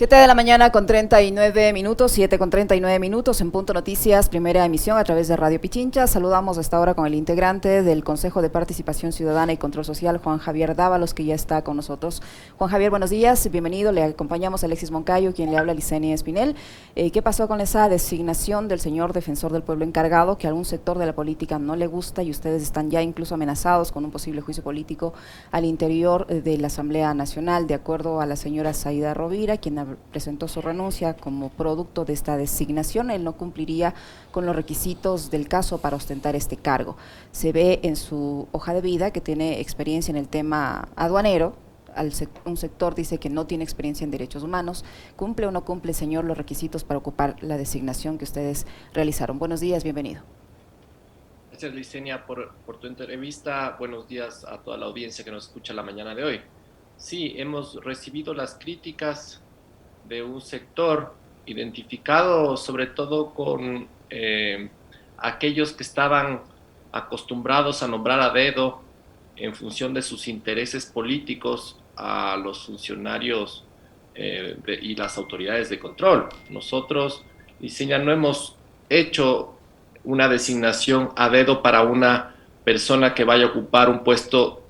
7 de la mañana con 39 minutos, 7 con 39 minutos en Punto Noticias, primera emisión a través de Radio Pichincha. Saludamos hasta ahora con el integrante del Consejo de Participación Ciudadana y Control Social, Juan Javier Dávalos, que ya está con nosotros. Juan Javier, buenos días, bienvenido. Le acompañamos a Alexis Moncayo, quien le habla a Licenia Espinel. Eh, ¿Qué pasó con esa designación del señor defensor del pueblo encargado, que a algún sector de la política no le gusta y ustedes están ya incluso amenazados con un posible juicio político al interior eh, de la Asamblea Nacional, de acuerdo a la señora Saida Rovira, quien presentó su renuncia como producto de esta designación, él no cumpliría con los requisitos del caso para ostentar este cargo. Se ve en su hoja de vida que tiene experiencia en el tema aduanero, un sector dice que no tiene experiencia en derechos humanos. ¿Cumple o no cumple, señor, los requisitos para ocupar la designación que ustedes realizaron? Buenos días, bienvenido. Gracias, Licenia, por, por tu entrevista. Buenos días a toda la audiencia que nos escucha la mañana de hoy. Sí, hemos recibido las críticas de un sector identificado sobre todo con eh, aquellos que estaban acostumbrados a nombrar a dedo en función de sus intereses políticos a los funcionarios eh, y las autoridades de control. Nosotros, Diseña, no hemos hecho una designación a dedo para una persona que vaya a ocupar un puesto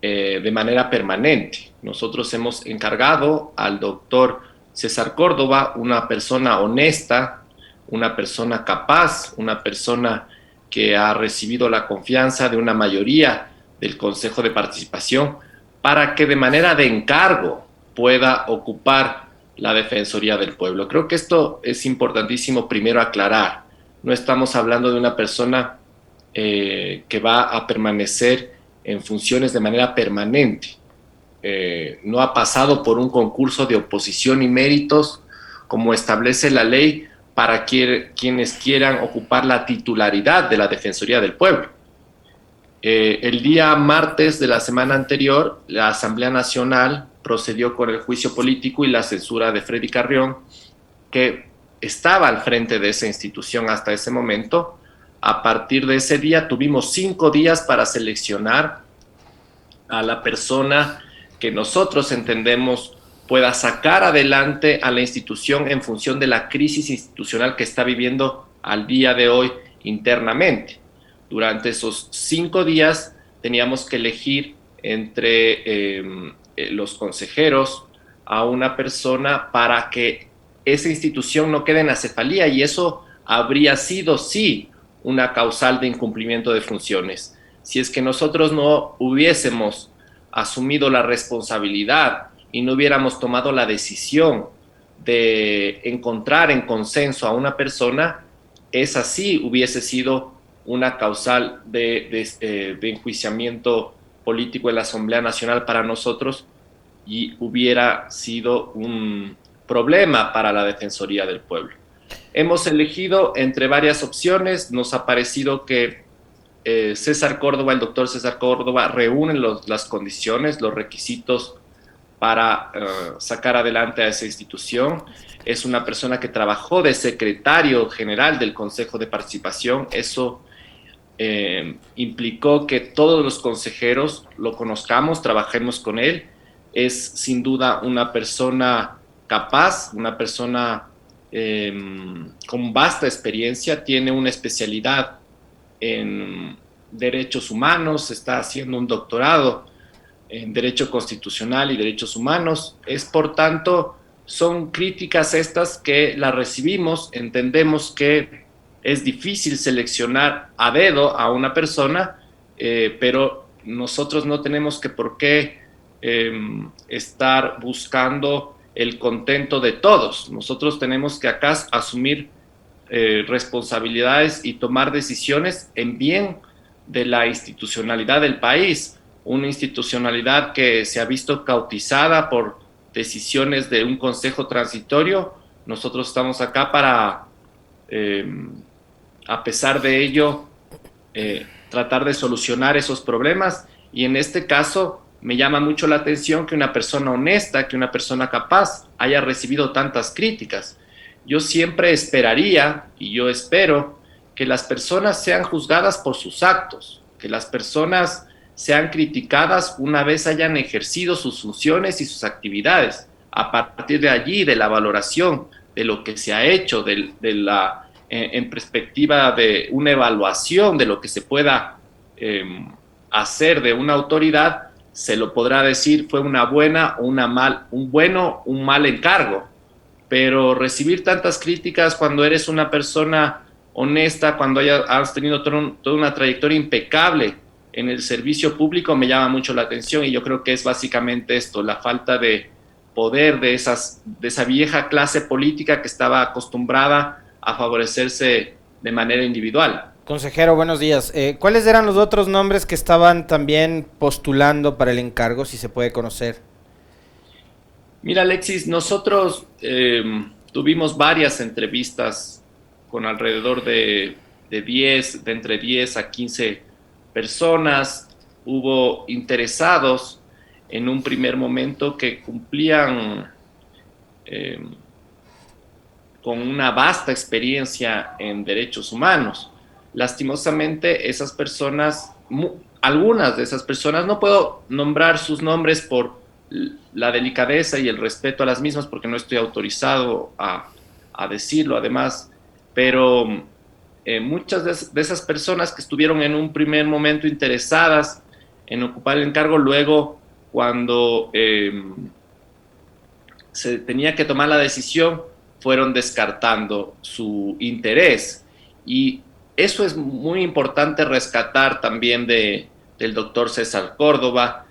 eh, de manera permanente. Nosotros hemos encargado al doctor César Córdoba, una persona honesta, una persona capaz, una persona que ha recibido la confianza de una mayoría del Consejo de Participación para que de manera de encargo pueda ocupar la Defensoría del Pueblo. Creo que esto es importantísimo primero aclarar. No estamos hablando de una persona eh, que va a permanecer en funciones de manera permanente. Eh, no ha pasado por un concurso de oposición y méritos como establece la ley para quienes quieran ocupar la titularidad de la Defensoría del Pueblo. Eh, el día martes de la semana anterior, la Asamblea Nacional procedió con el juicio político y la censura de Freddy Carrión, que estaba al frente de esa institución hasta ese momento. A partir de ese día tuvimos cinco días para seleccionar a la persona que nosotros entendemos pueda sacar adelante a la institución en función de la crisis institucional que está viviendo al día de hoy internamente. Durante esos cinco días teníamos que elegir entre em, eh, los consejeros a una persona para que esa institución no quede en acefalía y eso habría sido, sí, una causal de incumplimiento de funciones. Si es que nosotros no hubiésemos asumido la responsabilidad y no hubiéramos tomado la decisión de encontrar en consenso a una persona, esa sí hubiese sido una causal de, eh, de, enjuiciamiento político en la Asamblea Nacional para nosotros y hubiera sido un problema para la Defensoría del Pueblo. Hemos elegido entre varias opciones, nos ha parecido que eh, César Córdoba, el doctor César Córdoba, reúnen las condiciones, los requisitos para eh, sacar adelante a esa institución. Es una persona que trabajó de secretario general del Consejo de Participación. Eso eh, implicó que todos los consejeros lo conozcamos, trabajemos con él. Es sin duda una persona capaz, una persona con vasta experiencia, tiene una especialidad en derechos humanos, está haciendo un doctorado en derecho constitucional y derechos humanos. Es por tanto, son críticas estas que las recibimos, entendemos que es difícil seleccionar a dedo a una persona, eh, pero nosotros no tenemos que por qué em, estar buscando el contento de todos. Nosotros tenemos que acá asumir eh, responsabilidades y tomar decisiones en bien de la institucionalidad del país, una institucionalidad que se ha visto cautizada por decisiones de un consejo transitorio. Nosotros estamos acá para, em, a pesar de ello, eh, tratar de solucionar esos problemas. Y en este caso me llama mucho la atención que una persona honesta, que una persona capaz haya recibido tantas críticas yo siempre esperaría, y yo espero, que las personas sean juzgadas por sus actos, que las personas sean criticadas una vez hayan ejercido sus funciones y sus actividades, a partir de allí, de la valoración de lo que se ha hecho, de, la, en, perspectiva de una evaluación de lo que se pueda em, hacer de una autoridad, se lo podrá decir fue una buena o una mal, un bueno, un mal encargo. Pero recibir tantas críticas cuando eres una persona honesta, cuando has tenido toda una trayectoria impecable en el servicio público, me llama mucho la atención y yo creo que es básicamente esto, la falta de poder de, esas, de esa vieja clase política que estaba acostumbrada a favorecerse de manera individual. Consejero, buenos días. Eh, ¿Cuáles eran los otros nombres que estaban también postulando para el encargo, si se puede conocer? Mira, Alexis, nosotros eh, tuvimos varias entrevistas con alrededor de, de 10, de entre 10 a 15 personas. Hubo interesados en un primer momento que cumplían em, con una vasta experiencia en derechos humanos. Lastimosamente, esas personas, algunas de esas personas, no puedo nombrar sus nombres por la delicadeza y el respeto a las mismas porque no estoy autorizado a, decirlo. Además, pero eh, muchas de, esas personas que estuvieron en un primer momento interesadas en ocupar el encargo, luego cuando em, se tenía que tomar la decisión, fueron descartando su interés. Y eso es muy importante rescatar también de, del doctor César Córdoba,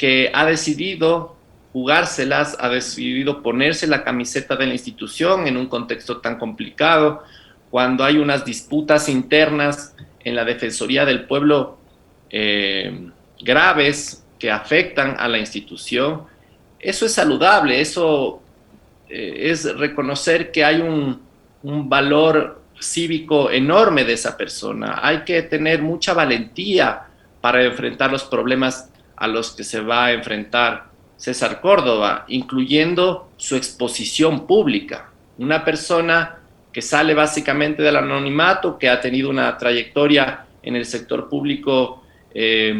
que ha decidido jugárselas, ha decidido ponerse la camiseta de la institución en un contexto tan complicado, cuando hay unas disputas internas en la Defensoría del Pueblo eh, graves que afectan a la institución, eso es saludable, eso eh, es reconocer que hay un, un valor cívico enorme de esa persona. Hay que tener mucha valentía para enfrentar los problemas a los que se va a enfrentar César Córdoba, incluyendo su exposición pública. Una persona que sale básicamente del anonimato, que ha tenido una trayectoria en el sector público eh,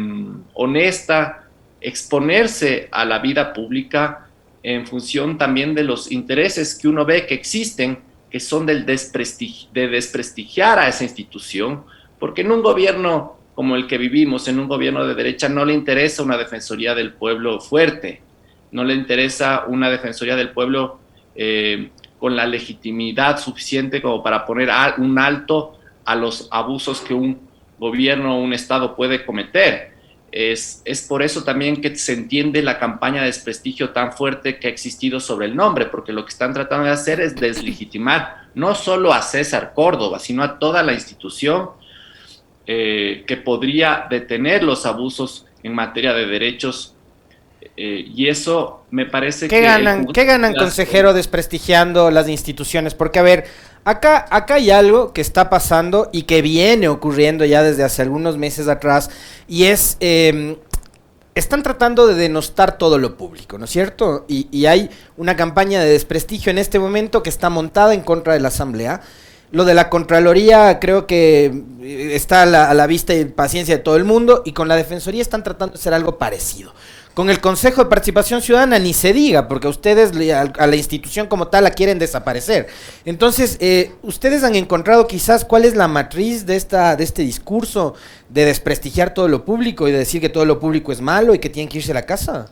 honesta, exponerse a la vida pública en función también de los intereses que uno ve que existen, que son del de desprestigiar a esa institución, porque en un gobierno como el que vivimos, en un gobierno de derecha, no le interesa una defensoría del pueblo fuerte, no le interesa una defensoría del pueblo eh, con la legitimidad suficiente como para poner un alto a los abusos que un gobierno o un Estado puede cometer. Es, es, por eso también que se entiende la campaña de desprestigio tan fuerte que ha existido sobre el nombre, porque lo que están tratando de hacer es deslegitimar no solo a César Córdoba, sino a toda la institución eh, que podría detener los abusos en materia de derechos eh, y eso me parece ¿Qué Ganan, ¿Qué ganan, consejero, desprestigiando las instituciones? Porque, a ver, acá, acá hay algo que está pasando y que viene ocurriendo ya desde hace algunos meses atrás, y es... Em, están tratando de denostar todo lo público, ¿no es cierto? Y, y, hay una campaña de desprestigio en este momento que está montada en contra de la Asamblea. Lo de la Contraloría creo que eh, está a la, a la vista y paciencia de todo el mundo y con la Defensoría están tratando de hacer algo parecido. Con el Consejo de Participación Ciudadana ni se diga, porque ustedes a la institución como tal la quieren desaparecer. Entonces, eh, ¿ustedes han encontrado quizás cuál es la matriz de, esta, de este discurso de desprestigiar todo lo público y de decir que todo lo público es malo y que tienen que irse a la casa?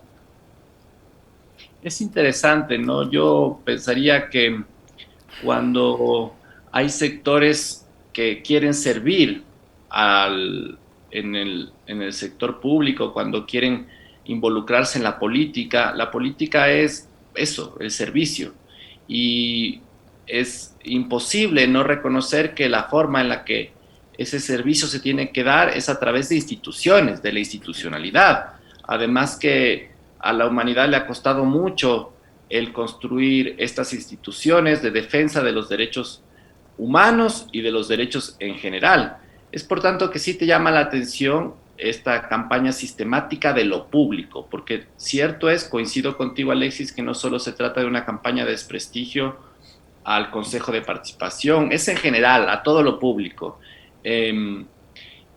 Es interesante, ¿no? Yo pensaría que cuando hay sectores que quieren servir al, en, el, en el sector público, cuando quieren involucrarse en la política. La política es eso, el servicio. Y es imposible no reconocer que la forma en la que ese servicio se tiene que dar es a través de instituciones, de la institucionalidad. Además que a la humanidad le ha costado mucho el construir estas instituciones de defensa de los derechos humanos y de los derechos en general. Es por tanto que sí te llama la atención esta campaña sistemática de lo público, porque cierto es, coincido contigo Alexis, que no solo se trata de una campaña de desprestigio al Consejo de Participación, es en general a todo lo público. Em,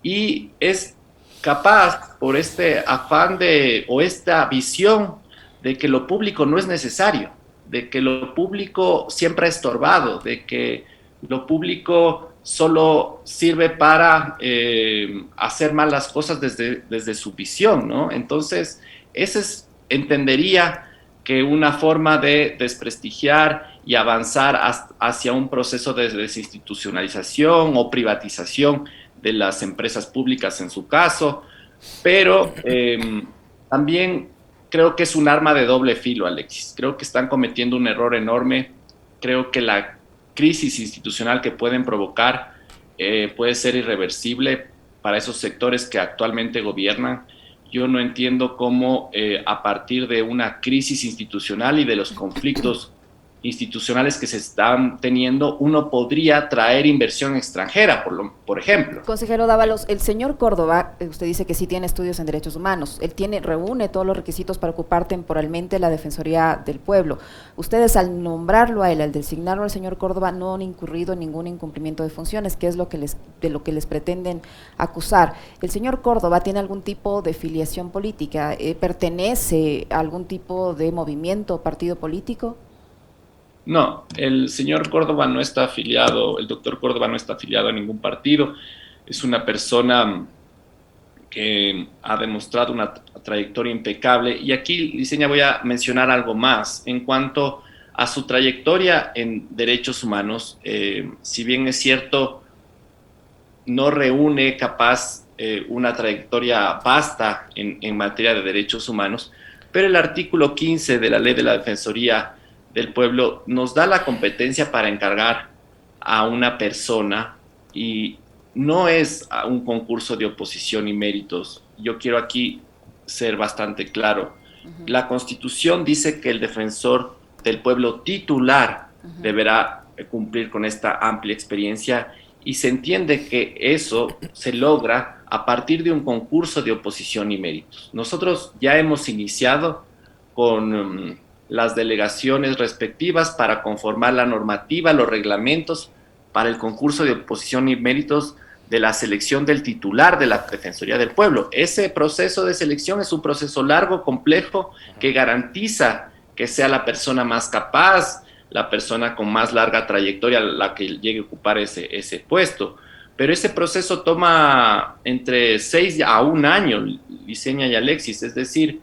y es capaz, por este afán de, o esta visión de que lo público no es necesario, de que lo público siempre ha estorbado, de que lo público solo sirve para eh, hacer malas cosas desde, desde su visión, ¿no? Entonces, ese es, entendería que una forma de desprestigiar y avanzar hacia un proceso de desinstitucionalización o privatización de las empresas públicas en su caso, pero em, también creo que es un arma de doble filo, Alexis. Creo que están cometiendo un error enorme. Creo que la crisis institucional que pueden provocar eh, puede ser irreversible para esos sectores que actualmente gobiernan. Yo no entiendo cómo eh, a partir de una crisis institucional y de los conflictos institucionales que se están teniendo, uno podría traer inversión extranjera, por, lo, por ejemplo. Consejero Dávalos, el señor Córdoba, eh, usted dice que sí tiene estudios en derechos humanos, él tiene, reúne todos los requisitos para ocupar temporalmente la Defensoría del Pueblo. Ustedes al nombrarlo a él, al designarlo al señor Córdoba, no han incurrido en ningún incumplimiento de funciones, que es lo que les, de lo que les pretenden acusar. ¿El señor Córdoba tiene algún tipo de filiación política? Eh, ¿Pertenece a algún tipo de movimiento o partido político? No, el señor Córdoba no está afiliado, el doctor Córdoba no está afiliado a ningún partido. Es una persona que ha demostrado una trayectoria impecable. Y aquí, diseña, voy a mencionar algo más. En cuanto a su trayectoria en derechos humanos, eh, si bien es cierto, no reúne capaz eh, una trayectoria vasta en, en materia de derechos humanos, pero el artículo 15 de la ley de la Defensoría del pueblo nos da la competencia para encargar a una persona y no es un concurso de oposición y méritos. Yo quiero aquí ser bastante claro. La constitución dice que el defensor del pueblo titular deberá cumplir con esta amplia experiencia y se entiende que eso se logra a partir de un concurso de oposición y méritos. Nosotros ya hemos iniciado con mm, las delegaciones respectivas para conformar la normativa, los reglamentos para el concurso de oposición y méritos de la selección del titular de la Defensoría del Pueblo. Ese proceso de selección es un proceso largo, complejo, que garantiza que sea la persona más capaz, la persona con más larga trayectoria la que llegue a ocupar ese, ese puesto. Pero ese proceso toma entre seis a un año, diseña y Alexis, es decir,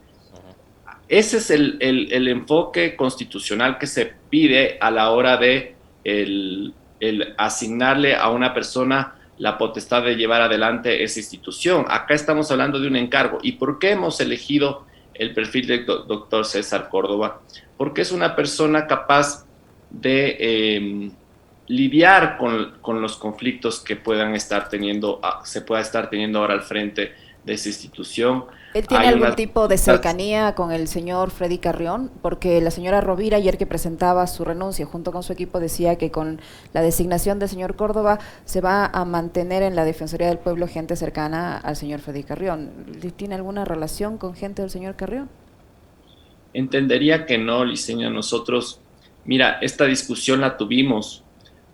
ese es el, enfoque constitucional que se pide a la hora de el, asignarle a una persona la potestad de llevar adelante esa institución. Acá estamos hablando de un encargo. ¿Y por qué hemos elegido el perfil del doctor César Córdoba? Porque es una persona capaz de em, lidiar con, con, los conflictos que puedan estar teniendo, ah, se pueda estar teniendo ahora al frente de esa institución ¿Él tiene algún tipo de cercanía con el señor Freddy Carrión? Porque la señora Rovira ayer que presentaba su renuncia junto con su equipo decía que con la designación del señor Córdoba se va a mantener en la Defensoría del Pueblo gente cercana al señor Freddy Carrión. ¿Tiene alguna relación con gente del señor Carrión? Entendería que no, Liceña. Nosotros, mira, esta discusión la tuvimos.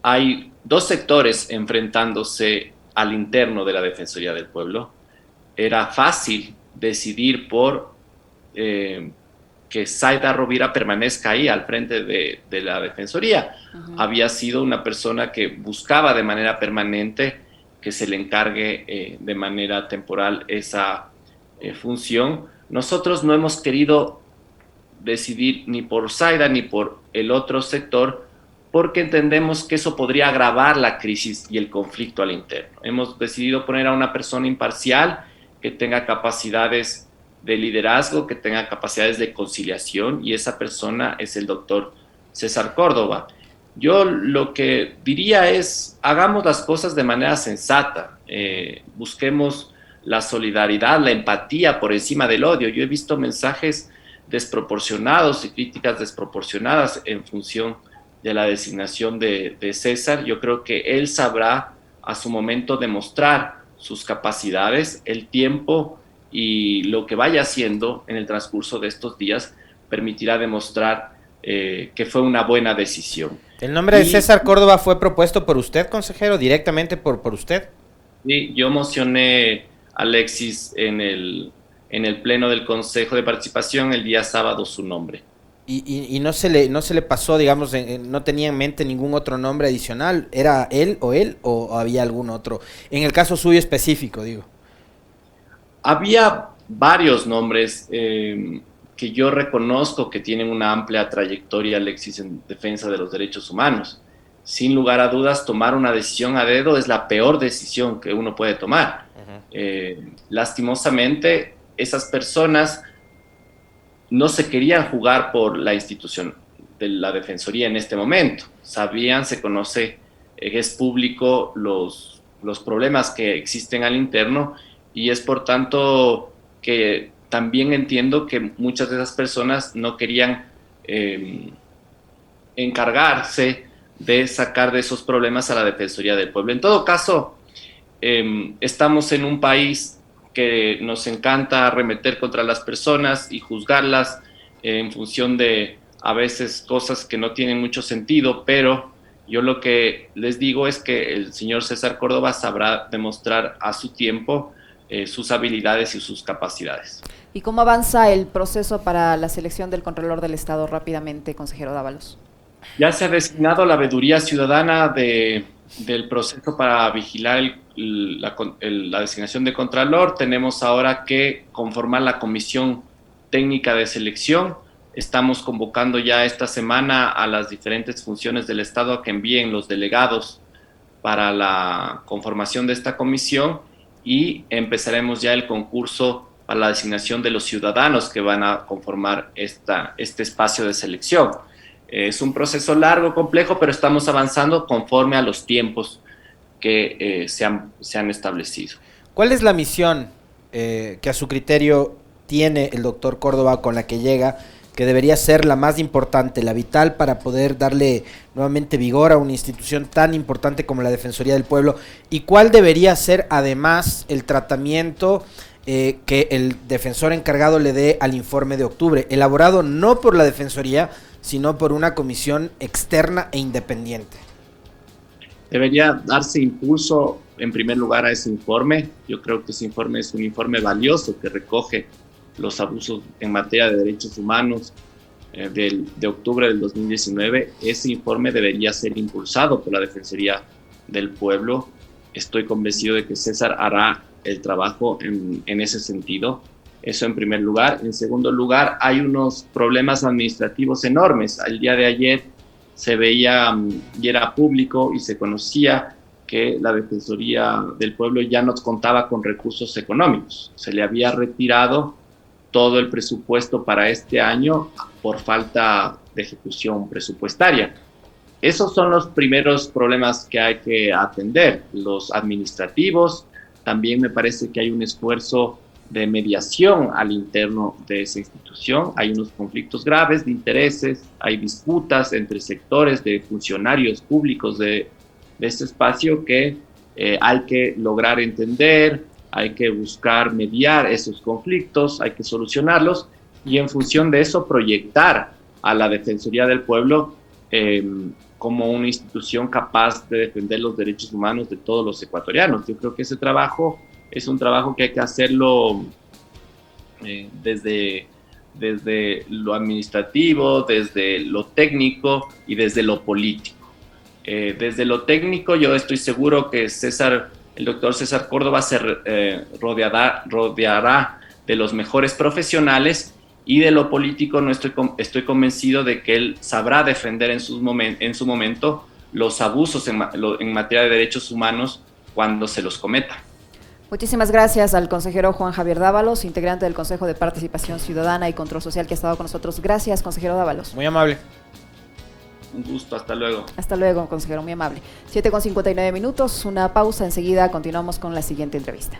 Hay dos sectores enfrentándose al interno de la Defensoría del Pueblo. Era fácil decidir por eh, que Saida Rovira permanezca ahí al frente de, la Defensoría. Había sido una persona que buscaba de manera permanente que se le encargue eh, de manera temporal esa eh, función. Nosotros no hemos querido decidir ni por Saida ni por el otro sector porque entendemos que eso podría agravar la crisis y el conflicto al interno. Hemos decidido poner a una persona imparcial que tenga capacidades de liderazgo, que tenga capacidades de conciliación y esa persona es el doctor César Córdoba. Yo lo que diría es, hagamos las cosas de manera sensata, eh, busquemos la solidaridad, la empatía por encima del odio. Yo he visto mensajes desproporcionados y críticas desproporcionadas en función de la designación de, de César. Yo creo que él sabrá a su momento demostrar sus capacidades, el tiempo y lo que vaya haciendo en el transcurso de estos días permitirá demostrar eh, que fue una buena decisión. ¿El nombre de César Córdoba fue propuesto por usted, consejero, directamente por, por usted? Sí, yo mocioné Alexis en el, en el pleno del Consejo de Participación el día sábado su nombre. Y, no, se le, no se le pasó, digamos, no tenía en mente ningún otro nombre adicional. ¿Era él o él o había algún otro? En el caso suyo específico, digo. Había varios nombres eh, que yo reconozco que tienen una amplia trayectoria, Alexis, en defensa de los derechos humanos. Sin lugar a dudas, tomar una decisión a dedo es la peor decisión que uno puede tomar. Eh, lastimosamente, esas personas no se querían jugar por la institución de la Defensoría en este momento. Sabían, se conoce, eh, es público los, los problemas que existen al interno y es por tanto que también entiendo que muchas de esas personas no querían em, encargarse de sacar de esos problemas a la Defensoría del Pueblo. En todo caso, em, estamos en un país que nos encanta arremeter contra las personas y juzgarlas en función de a veces cosas que no tienen mucho sentido, pero yo lo que les digo es que el señor César Córdoba sabrá demostrar a su tiempo eh, sus habilidades y sus capacidades. ¿Y cómo avanza el proceso para la selección del Contralor del Estado rápidamente, consejero Dávalos? Ya se ha designado la veeduría ciudadana de, del proceso para vigilar la, designación de Contralor. Tenemos ahora que conformar la comisión técnica de selección. Estamos convocando ya esta semana a las diferentes funciones del Estado a que envíen los delegados para la conformación de esta comisión y empezaremos ya el concurso para la designación de los ciudadanos que van a conformar esta, este espacio de selección. Es un proceso largo, complejo, pero estamos avanzando conforme a los tiempos que eh, se, han, se, han, establecido. ¿Cuál es la misión eh, que a su criterio tiene el doctor Córdoba con la que llega, que debería ser la más importante, la vital para poder darle nuevamente vigor a una institución tan importante como la Defensoría del Pueblo? ¿Y cuál debería ser además el tratamiento eh, que el defensor encargado le dé al informe de octubre, elaborado no por la Defensoría, sino por una comisión externa e independiente? Debería darse impulso en primer lugar a ese informe. Yo creo que ese informe es un informe valioso que recoge los abusos en materia de derechos humanos eh, del, de octubre del 2019. Ese informe debería ser impulsado por la Defensoría del Pueblo. Estoy convencido de que César hará el trabajo en, en ese sentido. Eso en primer lugar. En segundo lugar, hay unos problemas administrativos enormes. Al día de ayer se veía mm, y era público y se conocía que la Defensoría del Pueblo ya no contaba con recursos económicos. Se le había retirado todo el presupuesto para este año por falta de ejecución presupuestaria. Esos son los primeros problemas que hay que atender, los administrativos. También me parece que hay un esfuerzo de mediación al interno de esa institución. Hay unos conflictos graves de intereses, hay disputas entre sectores de funcionarios públicos de, de este espacio que eh, hay que lograr entender, hay que buscar mediar esos conflictos, hay que solucionarlos y en función de eso proyectar a la Defensoría del Pueblo em, como una institución capaz de defender los derechos humanos de todos los ecuatorianos. Yo creo que ese trabajo es un trabajo que hay que hacerlo eh, desde, desde lo administrativo, desde lo técnico y desde lo político. Eh, desde lo técnico yo estoy seguro que César, el doctor César Córdoba se eh, rodeará, rodeará de los mejores profesionales y de lo político no estoy, estoy convencido de que él sabrá defender en, sus en su momento los abusos en, en materia de derechos humanos cuando se los cometa. Muchísimas gracias al consejero Juan Javier Dávalos, integrante del Consejo de Participación Ciudadana y Control Social que ha estado con nosotros. Gracias, consejero Dávalos. Muy amable. Un gusto, hasta luego. Hasta luego, consejero, muy amable. 7 con 59 minutos, una pausa, enseguida continuamos con la siguiente entrevista.